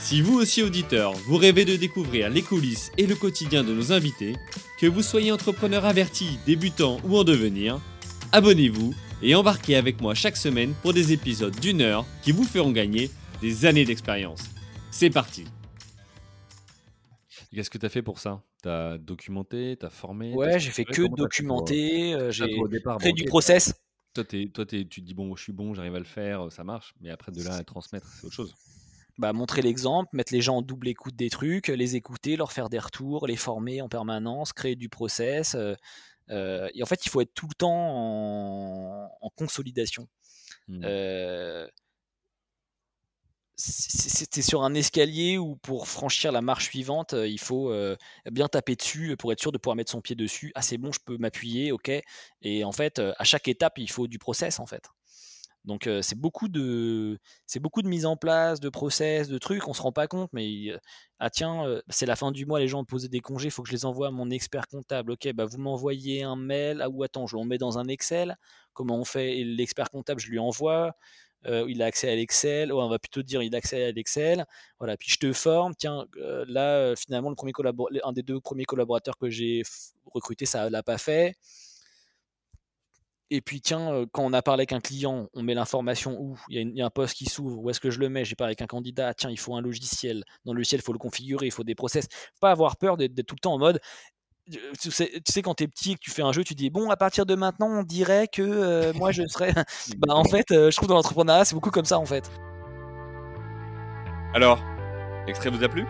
Si vous aussi auditeur, vous rêvez de découvrir les coulisses et le quotidien de nos invités, que vous soyez entrepreneur averti, débutant ou en devenir, abonnez-vous et embarquez avec moi chaque semaine pour des épisodes d'une heure qui vous feront gagner des années d'expérience. C'est parti Qu'est-ce que tu as fait pour ça? Tu as documenté, tu as formé Ouais, j'ai fait que documenter, euh, j'ai fait du process. Toi, toi tu te dis, bon, je suis bon, j'arrive à le faire, ça marche, mais après de là à transmettre, c'est autre chose. Bah, montrer l'exemple, mettre les gens en double écoute des trucs, les écouter, leur faire des retours, les former en permanence, créer du process. Euh, euh, et en fait, il faut être tout le temps en, consolidation. Mmh. Euh, c'était sur un escalier où pour franchir la marche suivante, il faut bien taper dessus pour être sûr de pouvoir mettre son pied dessus. Ah c'est bon, je peux m'appuyer, ok. Et en fait, à chaque étape, il faut du process en fait. Donc c'est beaucoup de c'est beaucoup de mise en place, de process, de trucs. On se rend pas compte, mais ah tiens, c'est la fin du mois, les gens ont posé des congés, il faut que je les envoie à mon expert comptable. Ok, bah vous m'envoyez un mail. Ah ou attends, je le mets dans un Excel. Comment on fait? L'expert comptable, je lui envoie. il a accès à l'Excel, on va plutôt dire il a accès à l'Excel. Voilà, puis je te forme. Tiens, là finalement un des deux premiers collaborateurs que j'ai recruté, ça l'a pas fait. Et puis, tiens, quand on a parlé avec un client, on met l'information où? Il y, a un poste qui s'ouvre, où est-ce que je le mets? J'ai parlé avec un candidat, tiens, il faut un logiciel. Dans le logiciel, il faut le configurer, il faut des process. Pas avoir peur d'être tout le temps en mode. Tu sais, tu sais quand t'es petit et que tu fais un jeu, tu dis bon, à partir de maintenant, on dirait que moi je serais. bah, en fait, je trouve dans l'entrepreneuriat, c'est beaucoup comme ça en fait. Alors, l'extrait vous a plu?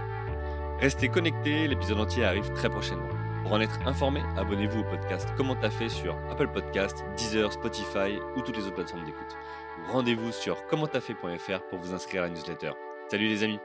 Restez connectés, l'épisode entier arrive très prochainement. Pour en être informé, abonnez-vous au podcast Comment t'as fait sur Apple Podcast, Deezer, Spotify ou toutes les autres plateformes d'écoute. Rendez-vous sur commenttafait.fr pour vous inscrire à la newsletter. Salut les amis